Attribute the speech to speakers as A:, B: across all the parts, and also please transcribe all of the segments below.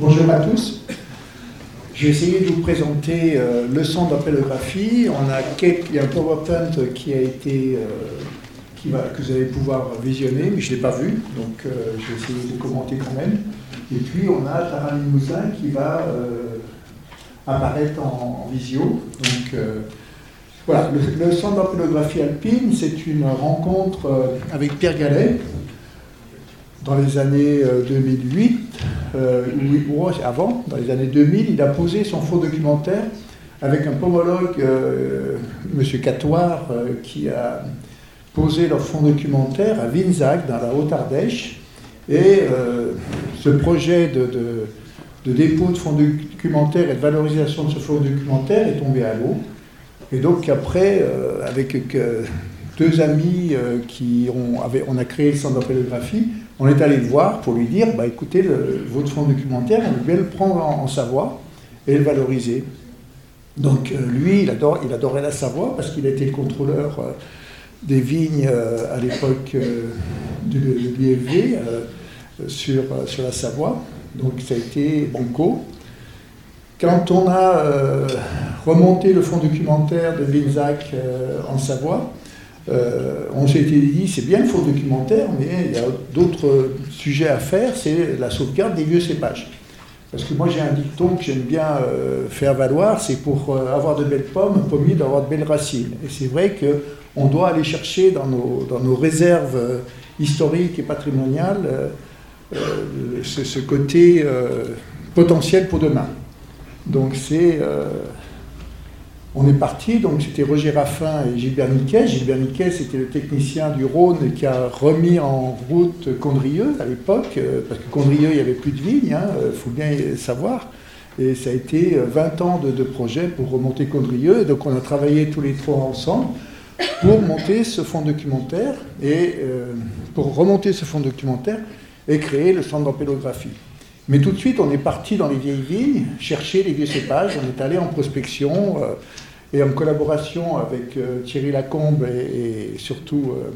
A: bonjour à tous. Je vais essayer de vous présenter euh, le centre d'appellographie. On a il y a un PowerPoint qui a été, euh, qui va, que vous allez pouvoir visionner, mais je ne l'ai pas vu, donc euh, je vais essayer de commenter quand même. Et puis on a Tara Limousin qui va apparaître en, visio. Donc voilà, le, centre d'appellographie alpine, c'est une rencontre avec Pierre Gallet dans les années euh, 2008, euh, ou ou avant, dans les années 2000, il a posé son faux documentaire avec un pomologue, euh, M. Catoire, euh, qui a posé leur fond documentaire à Winzag, dans la Haute-Ardèche. Et euh, ce projet de, dépôt de fonds documentaire et de valorisation de ce fonds documentaire est tombé à l'eau. Et donc après, euh, avec euh, deux amis euh, qui ont, on a créé le centre d'appellographie, on est allé le voir pour lui dire, bah, écoutez, le- votre fonds documentaire, veut bien le prendre en, Savoie et le valoriser. Donc euh, lui, il, adore, il adorait la Savoie parce qu'il a été le contrôleur euh, des vignes euh, à l'époque de, de sur, sur la Savoie. Donc ça a été banco. Quand on a remonté le fonds documentaire de Vinzac en Savoie, euh, on été dit, c'est bien le fonds documentaire, mais il y a d'autres sujets à faire, c'est la sauvegarde des vieux cépages. Parce que moi j'ai un dicton que j'aime bien euh, faire valoir, c'est pour euh, avoir de belles pommes, pommier doit avoir de belles racines. Et c'est vrai qu'on doit aller chercher dans nos, dans nos réserves historiques et patrimoniales ce, ce côté potentiel pour demain. Donc c'est... euh, on est parti, donc c'était Roger Raffin et Gilbert Niquet. Gilbert Niquet, c'était le technicien du Rhône qui a remis en route Condrieux à l'époque, euh, parce que Condrieux, il n'y avait plus de vignes, il faut bien savoir. Et ça a été euh, 20 ans de, projet pour remonter Condrieux. Et donc on a travaillé tous les trois ensemble pour monter ce fonds documentaire et euh, pour remonter ce fonds documentaire et créer le centre d'ampélographie. Mais tout de suite, on est parti dans les vieilles vignes, chercher les vieux cépages, on est allé en prospection euh, et en collaboration avec euh, Thierry Lacombe et, surtout euh,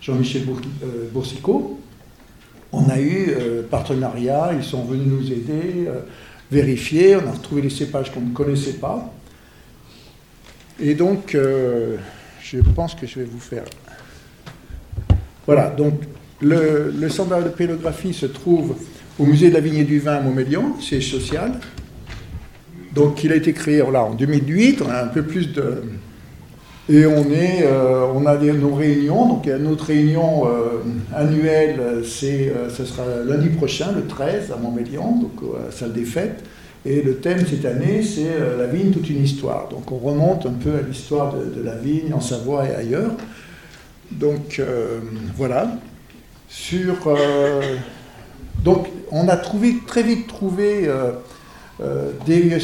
A: Jean-Michel euh, Boursicot. On a eu partenariat, ils sont venus nous aider, vérifier, on a retrouvé les cépages qu'on ne connaissait pas. Et donc, je pense que je vais vous faire. Voilà, donc le, le centre de pélographie se trouve au musée de la vigne et du vin à Montmélian, siège social. Donc il a été créé voilà, en 2008, on a un peu plus de... Et on, est, euh, on a nos réunions, donc notre réunion euh, annuelle, euh, ce sera lundi prochain, le 13, à Montmélian, donc à la salle des fêtes. Et le thème cette année, c'est la vigne, toute une histoire. Donc on remonte un peu à l'histoire de, de la vigne en Savoie et ailleurs. Donc voilà. Sur, donc on a trouvé, très vite trouvé euh, des,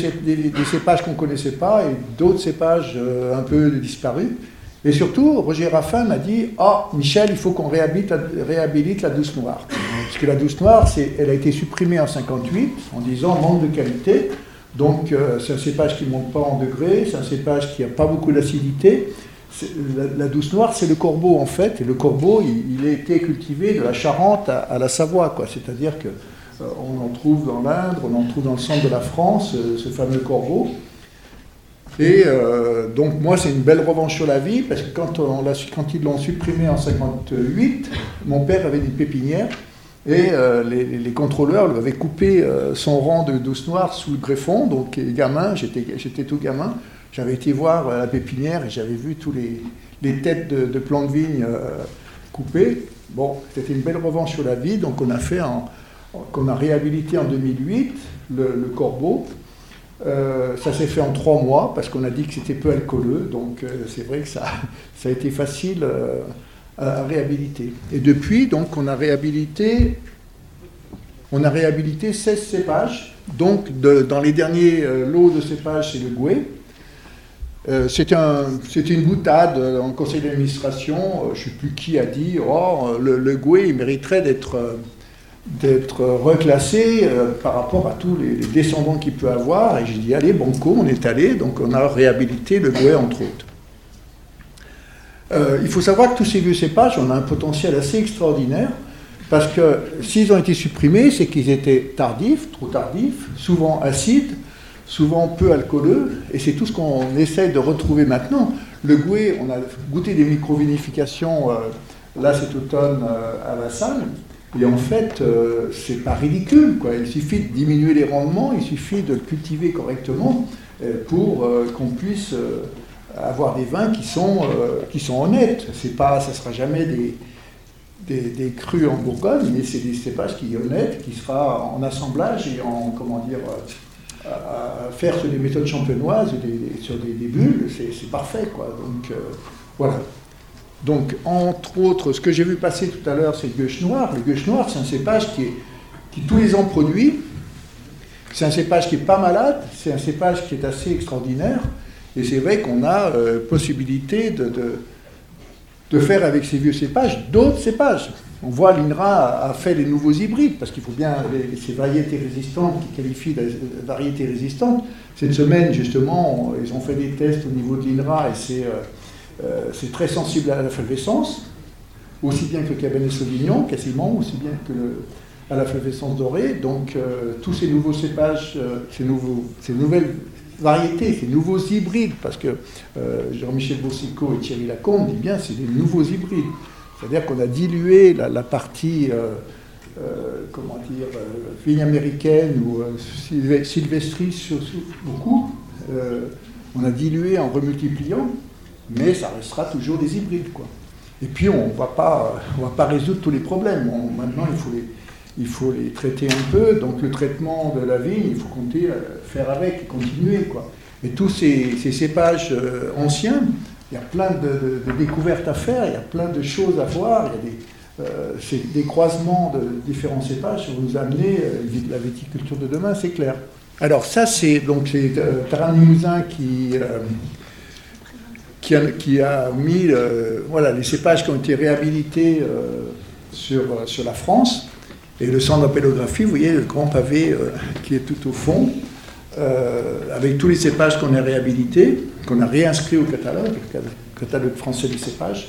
A: cépages qu'on ne connaissait pas et d'autres cépages euh, un peu disparus. Et surtout, Roger Raffin m'a dit Ah, Michel, il faut qu'on réhabilite, réhabilite la douce noire. Parce que la douce noire, elle a été supprimée en 58 en disant manque de qualité. Donc, euh, c'est un cépage qui ne monte pas en degrés, c'est un cépage qui n'a pas beaucoup d'acidité. La, douce noire, c'est le corbeau en fait, et le corbeau, il, a été cultivé de la Charente à, à la Savoie. C'est-à-dire que on en trouve dans l'Indre, on en trouve dans le centre de la France, euh, ce fameux corbeau. Et euh, donc moi, c'est une belle revanche sur la vie, parce que quand, ils l'ont supprimé en 58, mon père avait une pépinière, et euh, les, contrôleurs lui avaient coupé son rang de douce noire sous le greffon. Donc, gamin, j'étais tout gamin, j'avais été voir la pépinière et j'avais vu tous les, têtes de, de plants de vigne coupées. Bon, c'était une belle revanche sur la vie, donc on a fait en, qu'on a réhabilité en 2008 le, corbeau. Euh, ça s'est fait en trois mois parce qu'on a dit que c'était peu alcooleux, donc euh, c'est vrai que ça, a été facile euh, à, réhabiliter. Et depuis, donc, on a réhabilité, on a réhabilité 16 cépages. Donc, dans les derniers lots de cépages, c'est le Gouet. C'était un, c'était une boutade en conseil d'administration. je ne sais plus qui a dit Oh, le, le Gouet, il mériterait d'être. D'être reclassé euh, par rapport à tous les, les descendants qu'il peut avoir. Et j'ai dit, allez, banco, on est allé, donc on a réhabilité le Gouet, entre autres. Euh, il faut savoir que tous ces vieux cépages, on a un potentiel assez extraordinaire, Parce que s'ils ont été supprimés, c'est qu'ils étaient tardifs, trop tardifs, souvent acides, souvent peu alcooleux, et c'est tout ce qu'on essaie de retrouver maintenant. Le gouet, on a goûté des microvinifications, euh, là cet automne euh, à la salle, et en fait, euh, c'est pas ridicule. Quoi. Il suffit de diminuer les rendements, il suffit de le cultiver correctement pour qu'on puisse avoir des vins qui sont, qui sont honnêtes. C'est pas, ça ne sera jamais des, des, crus en Bourgogne, mais c'est des cépages qui est honnête, qui sera en assemblage et en, comment dire, à faire sur des méthodes champenoises, sur des, bulles, c'est parfait. Quoi. Donc, euh, voilà. Donc, entre autres, ce que j'ai vu passer tout à l'heure, c'est le gueuche noir. Le gueuche noir, c'est un cépage qui, est, tous les ans produit. C'est un cépage qui n'est pas malade, c'est un cépage qui est assez extraordinaire. Et c'est vrai qu'on a euh, possibilité de, de, faire avec ces vieux cépages d'autres cépages. On voit l'INRA a fait les nouveaux hybrides, parce qu'il faut bien ces variétés résistantes qui qualifient de variétés résistantes. Cette semaine, justement, ils ont fait des tests au niveau de l'INRA et c'est euh, euh, très sensible à la flavescence, aussi bien que le Cabernet Sauvignon, quasiment, aussi bien que à la flavescence dorée. Donc, euh, tous ces nouveaux cépages, ces, nouveaux, ces nouvelles variétés, ces nouveaux hybrides, parce que Jean-Michel Bossico et Thierry Lacombe disent bien c'est des nouveaux hybrides. C'est-à-dire qu'on a dilué la, partie, euh, euh, comment dire, euh, vigne américaine ou sylvestris beaucoup. on a dilué en remultipliant, mais ça restera toujours des hybrides. Quoi. Et puis on ne va pas résoudre tous les problèmes. maintenant, il faut, les, il faut les traiter un peu. Donc le traitement de la vigne, il faut compter, faire avec, continuer. Quoi. Et tous ces, ces cépages anciens, il y a plein de, découvertes à faire, il y a plein de choses à voir, il y a des, euh, des croisements de différents cépages vont nous amener euh, la viticulture de demain, c'est clair. Alors ça, c'est donc c'est euh, qui, euh, qui, a, mis voilà, les cépages qui ont été réhabilités sur, sur la France. Et le centre d'apélographie, vous voyez, le grand pavé qui est tout au fond, avec tous les cépages qu'on a réhabilités qu'on a réinscrit au catalogue, le catalogue français des cépages.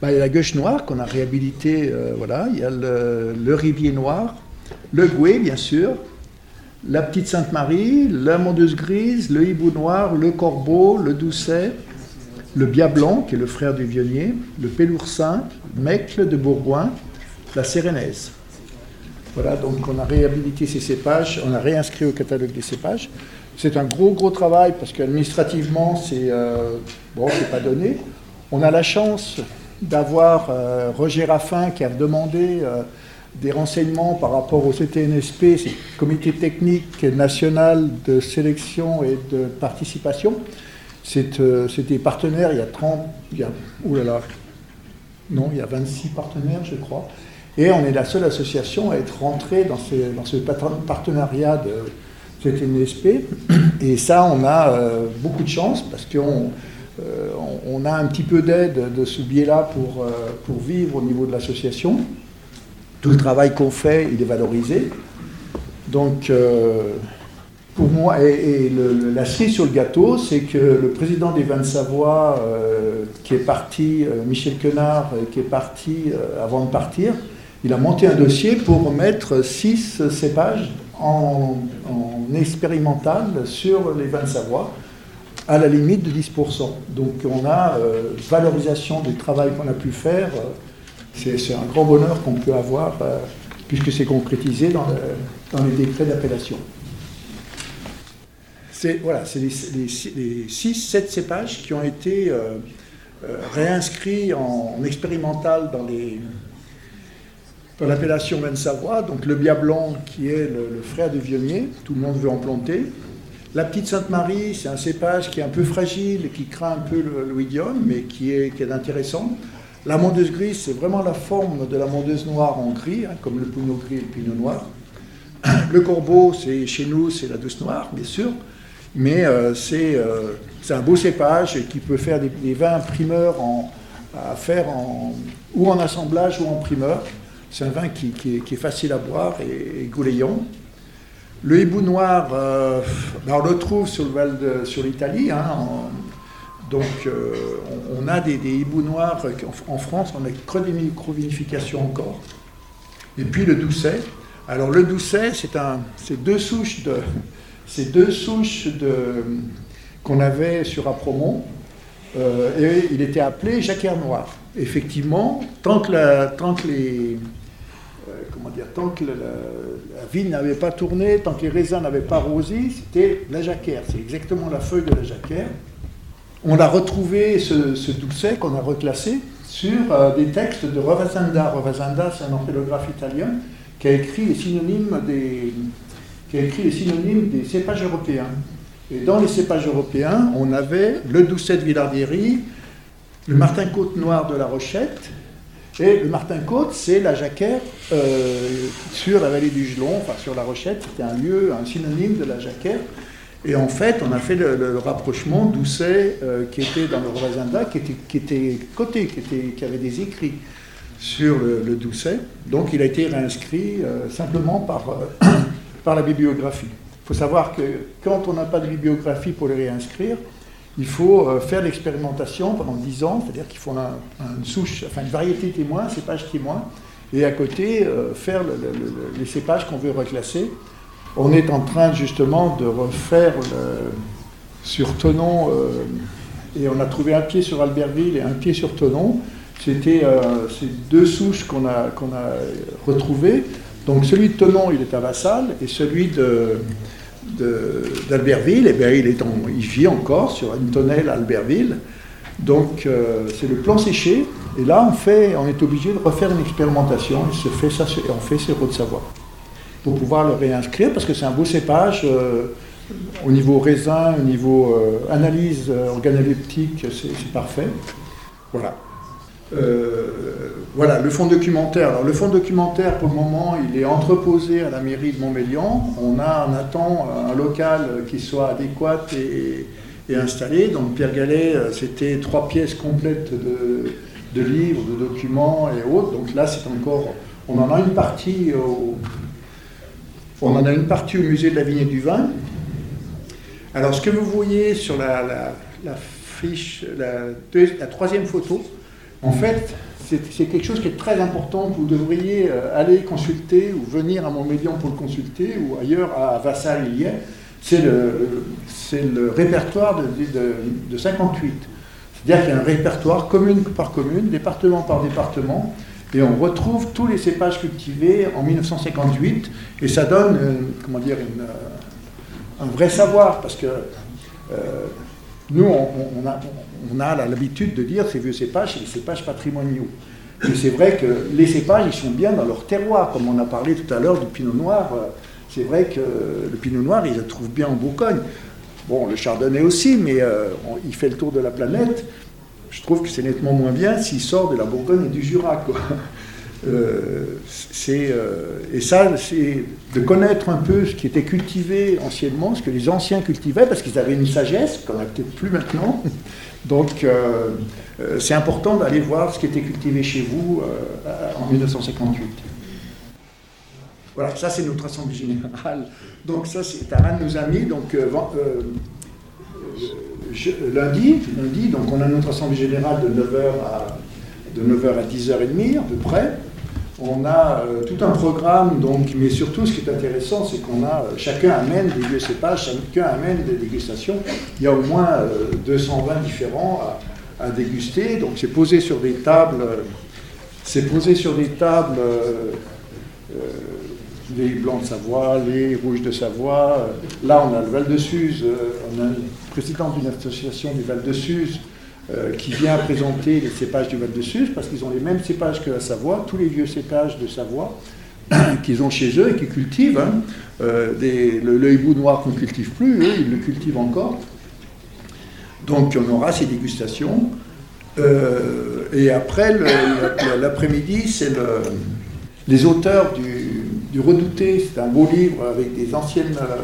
A: Bah, il y a la gueuche noire qu'on a réhabilité, euh, voilà. Il y a le, le, rivier noir, le gouet, bien sûr, la petite Sainte-Marie, la mondeuse grise, le hibou noir, le corbeau, le doucet, le bia blanc, qui est le frère du vionnier, le péloursin, Mecle de Bourgoin, la sérénaise. Voilà, donc on a réhabilité ces cépages, on a réinscrit au catalogue des cépages. C'est un gros, gros travail parce qu'administrativement, c'est euh, bon, pas donné. On a la chance d'avoir euh, Roger Raffin qui a demandé euh, des renseignements par rapport au CTNSP, c'est Comité technique national de sélection et de participation. C'était partenaire il y a 30, il y a, là non, il y a 26 partenaires, je crois. Et on est la seule association à être rentrée dans, ce partenariat de, c'était une SP. Et ça, on a euh, beaucoup de chance parce qu'on euh, on a un petit peu d'aide de ce biais-là pour, euh, pour vivre au niveau de l'association. Tout le travail qu'on fait, il est valorisé. Donc, pour moi, et, la cerise sur le gâteau, c'est que le président des vins de Savoie, qui est parti, Michel Quenard, qui est parti avant de partir, il a monté un dossier pour mettre six cépages en, expérimental sur les vins de Savoie, à la limite de 10%. Donc on a euh, valorisation du travail qu'on a pu faire. Euh, c'est un grand bonheur qu'on peut avoir euh, puisque c'est concrétisé dans, les décrets d'appellation. C'est voilà, les, les, 6-7 cépages qui ont été réinscrits en, en expérimental dans les, l'appellation Savoie, donc le Bia Blanc qui est le, frère du Vionnier, tout le monde veut en planter. La petite Sainte-Marie, c'est un cépage qui est un peu fragile, qui craint un peu le, mais qui est, qui est intéressant. La mondeuse grise, c'est vraiment la forme de la mondeuse noire en gris, hein, comme le pinot gris et le pinot noir. Le corbeau, c'est chez nous, c'est la douce noire, bien sûr, mais euh, euh, c'est un beau cépage qui peut faire des, vins primeurs à faire ou en assemblage ou en primeur. C'est un vin qui, est, facile à boire et, gouléant. Le hibou noir, euh, ben, on le trouve sur le sur l'Italie. Hein, donc, euh, on, a des, hiboux noirs en, France, on a que des microvinifications encore. Et puis le Doucet. Alors le Doucet, c'est deux souches de, c'est deux souches qu'on avait sur Apromont. Euh, il était appelé jacquère noir. Effectivement, tant que, la, tant que les, euh, comment dire, tant que la, vigne n'avait pas tourné, tant que les raisins n'avaient pas rosé, c'était la jacquère. C'est exactement la feuille de la jacquère. On a retrouvé ce, ce doucet qu'on a reclassé sur euh, des textes de Rovazanda. Rovazanda, c'est un orthographe italien qui a écrit les synonymes des, qui a écrit les synonymes des cépages européens. Et dans les cépages européens, on avait le doucet de Villardieri, le martin côte noir de la Rochette, et le martin côte, c'est la jacquère euh, sur la vallée du Gelon, enfin sur la Rochette, c'était un lieu, un synonyme de la jacquère. Et en fait, on a fait le, rapprochement Doucet, euh, qui était dans le Rovazanda, qui était, qui était coté, qui, était, qui avait des écrits sur le, Doucet. Donc il a été réinscrit euh, simplement par, par la bibliographie. Il faut savoir que quand on n'a pas de bibliographie pour les réinscrire, il faut euh, faire l'expérimentation pendant 10 ans, c'est-à-dire qu'il faut une souche, enfin une variété témoin, cépage témoin, et à côté euh, faire les cépages qu'on veut reclasser. On est en train justement de refaire sur Tonon, euh, et on a trouvé un pied sur Albertville et un pied sur Tonon. C'était ces deux souches qu'on a retrouvées. Donc celui de Tonon, il est à Vassal, et celui d'Albertville, eh il, il vit encore sur une tonnelle à Albertville. Donc euh, c'est le plan séché, et là on, fait, on est obligé de refaire une expérimentation, et, fait on fait ces de Savoie, pour pouvoir le réinscrire, parce que c'est un beau cépage, euh, au niveau raisin, au niveau euh, analyse organoleptique, c'est parfait. Voilà. Euh, voilà, le fonds documentaire. Alors, le fonds documentaire, pour le moment, il est entreposé à la mairie de Montmélian. On, a, on attend un local qui soit adéquat et, installé. Donc, Pierre Gallet, euh, c'était trois pièces complètes de, livres, de documents et autres. Donc là, c'est encore. On en a une partie au, on en a une partie au musée de la vigne et du vin. Alors, ce que vous voyez sur la, fiche, la troisième photo, en fait, c'est quelque chose qui est très important. Vous devriez euh, aller consulter ou venir à Montmélian pour le consulter ou ailleurs à Vassal il. C'est le, répertoire de, 58. C'est-à-dire qu'il y a un répertoire commune par commune, département par département, et on retrouve tous les cépages cultivés en 1958, et ça donne, euh, comment dire, euh, un vrai savoir, parce que nous, on, a, on a l'habitude de dire ces vieux cépages, c'est les cépages patrimoniaux. Et c'est vrai que les cépages, ils sont bien dans leur terroir, comme on a parlé tout à l'heure du pinot noir. C'est vrai que le pinot noir, ils le trouvent bien en Bourgogne. Bon, le chardonnay aussi, mais euh, il fait le tour de la planète. Je trouve que c'est nettement moins bien s'il sort de la Bourgogne et du Jura. Euh, c'est, et ça, c'est de connaître un peu ce qui était cultivé anciennement, ce que les anciens cultivaient, parce qu'ils avaient une sagesse qu'on n'a peut-être plus maintenant. Donc, euh, euh, c'est important d'aller voir ce qui était cultivé chez vous euh, en 1958. Voilà, ça c'est notre assemblée générale. Donc ça c'est un de nos amis. Donc lundi, lundi, donc on a notre assemblée générale de 9h à, de 9h à 10h30 à peu près. On a tout un programme, donc, mais surtout ce qui est intéressant, c'est qu'on a chacun amène des vieux cépages, chacun amène des dégustations. Il y a au moins 220 différents à, déguster. Donc c'est posé sur des tables, c'est posé sur des tables euh, euh, les blancs de Savoie, les rouges de Savoie. Là, on a le Val de Suse, euh, on a une présidente d'une association du Val de Suse qui vient présenter les cépages du Val de Suse parce qu'ils ont les mêmes cépages que la Savoie, tous les vieux cépages de Savoie qu'ils ont chez eux et qu'ils cultivent. Hein. le, hibou noir qu'on ne cultive plus, eux, ils le cultivent encore. Donc on aura ces dégustations. Euh, et après, l'après-midi, c'est les auteurs du, Redouté. C'est un beau livre avec des anciennes euh,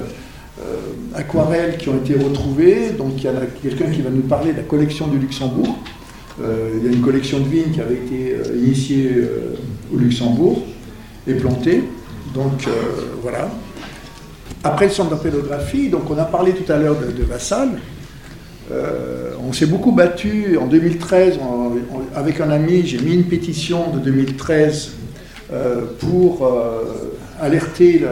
A: aquarelles qui ont été retrouvées. Donc il y a quelqu'un qui va nous parler de la collection du Luxembourg. Euh, il y a une collection de vignes qui avait été initiée au Luxembourg et plantée. Donc voilà. Après le centre d'apélographie, donc on a parlé tout à l'heure de, Vassal. Euh, on s'est beaucoup battu en 2013 avec un ami. J'ai mis une pétition de 2013 pour alerter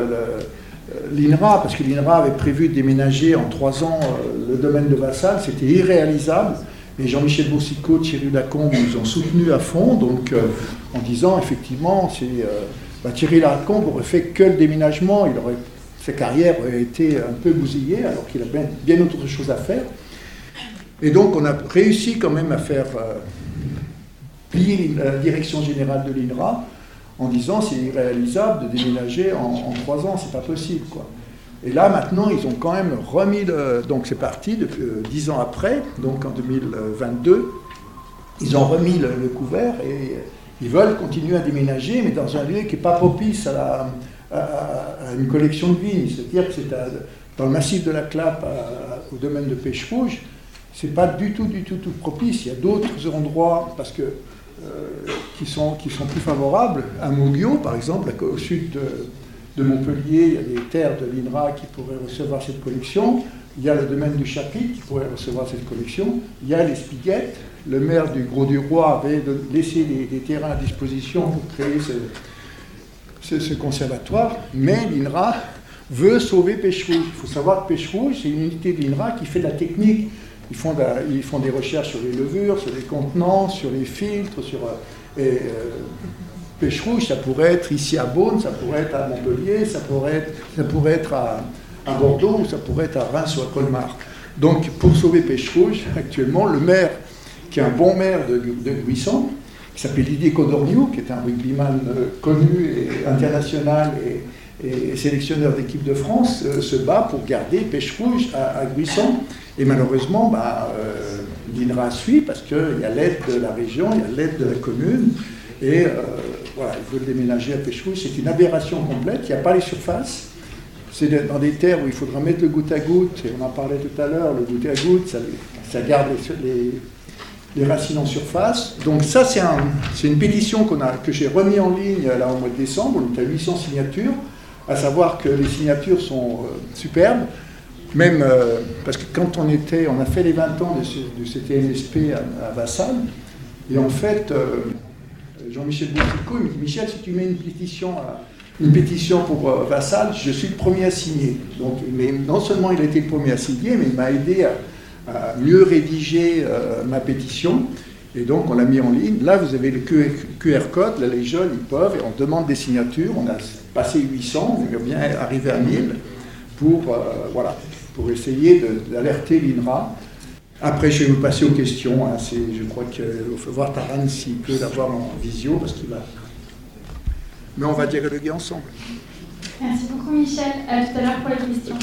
A: l'INRA, parce que l'INRA avait prévu de déménager en trois ans le domaine de Vassal, c'était irréalisable. Et Jean-Michel Boussicot, Thierry Lacombe nous ont soutenus à fond, donc en disant effectivement, c'est, bah, Thierry Lacombe aurait fait que le déménagement, il aurait sa carrière a été un peu bousillée alors qu'il a bien, autre chose à faire. Et donc on a réussi quand même à faire euh, plier la direction générale de l'INRA en disant c'est irréalisable de déménager en, trois ans, c'est pas possible quoi. Et là maintenant ils ont quand même remis le, donc c'est parti depuis euh, dix ans après, donc en 2022, ils ont remis le, couvert et ils veulent continuer à déménager, mais dans un lieu qui n'est pas propice à une collection de vignes. C'est-à-dire que c'est dans le massif de la Clappe, au domaine de pêche rouge, c'est pas du tout, du tout, tout propice. Il y a d'autres endroits, parce que euh, qui, sont, qui sont plus favorables. À Moguio, par exemple, au sud de, Montpellier, il y a des terres de l'INRA qui pourraient recevoir cette collection. Il y a le domaine du Chapitre qui pourrait recevoir cette collection. Il y a les Spiguettes. Le maire du Gros-du-Roi avait laissé des, des, terrains à disposition pour créer ce, ce, conservatoire, mais l'INRA veut sauver Pêche Rouge. Il faut savoir que Pêche Rouge, c'est une unité de l'INRA qui fait de la technique. Ils font, ils font des recherches sur les levures, sur les contenants, sur les filtres, sur... Euh, euh, Pêche Rouge, ça pourrait être ici à Beaune, ça pourrait être à Montpellier, ça pourrait être, ça pourrait être à, Bordeaux, ou ça pourrait être à Reims ou à Colmar. Donc, pour sauver Pêche Rouge, actuellement, le maire, qui est un bon maire de, de Guisson, qui s'appelle Didier Codorniou, qui est un rugbyman euh, connu et international et, sélectionneur d'équipe de France, se bat pour garder Pêche Rouge à, Guisson. Et malheureusement, bah, euh, l'INRA suit parce qu'il y a l'aide de la région, il y a l'aide de la commune. Et voilà, ils veulent déménager à Pêche Rouge. C'est une aberration complète. Il n'y a pas les surfaces. C'est dans des terres où il faudra mettre le goutte à goutte. Et on en parlait tout à l'heure, le goutte à goutte, ça, garde les racines en surface. Donc ça, c'est un, une pétition que j'ai remis en ligne là au mois de décembre. On est à 800 signatures, à savoir que les signatures sont euh, superbes. Même euh, parce que quand on était, on a fait les 20 ans de, ce, CTNSP à, Vassal, et en fait, euh, Jean-Michel Boussicot, il me dit Michel, si tu mets une pétition, une pétition pour Vassal, je suis le premier à signer. Donc, mais non seulement il a été le premier à signer, mais il m'a aidé à, mieux rédiger euh, ma pétition. Et donc, on l'a mis en ligne. Là, vous avez le QR code. Là, les jeunes, ils peuvent. Et on demande des signatures. On a passé 800. On va bien arriver à 1000 pour, euh, voilà, pour essayer d'alerter l'INRA. Après, je vais vous passer aux questions. Hein. je crois qu'il faut voir Taran s'il peut l'avoir en visio, parce qu'il va. Mais on va dialoguer ensemble.
B: Merci beaucoup, Michel. À tout à l'heure pour les questions.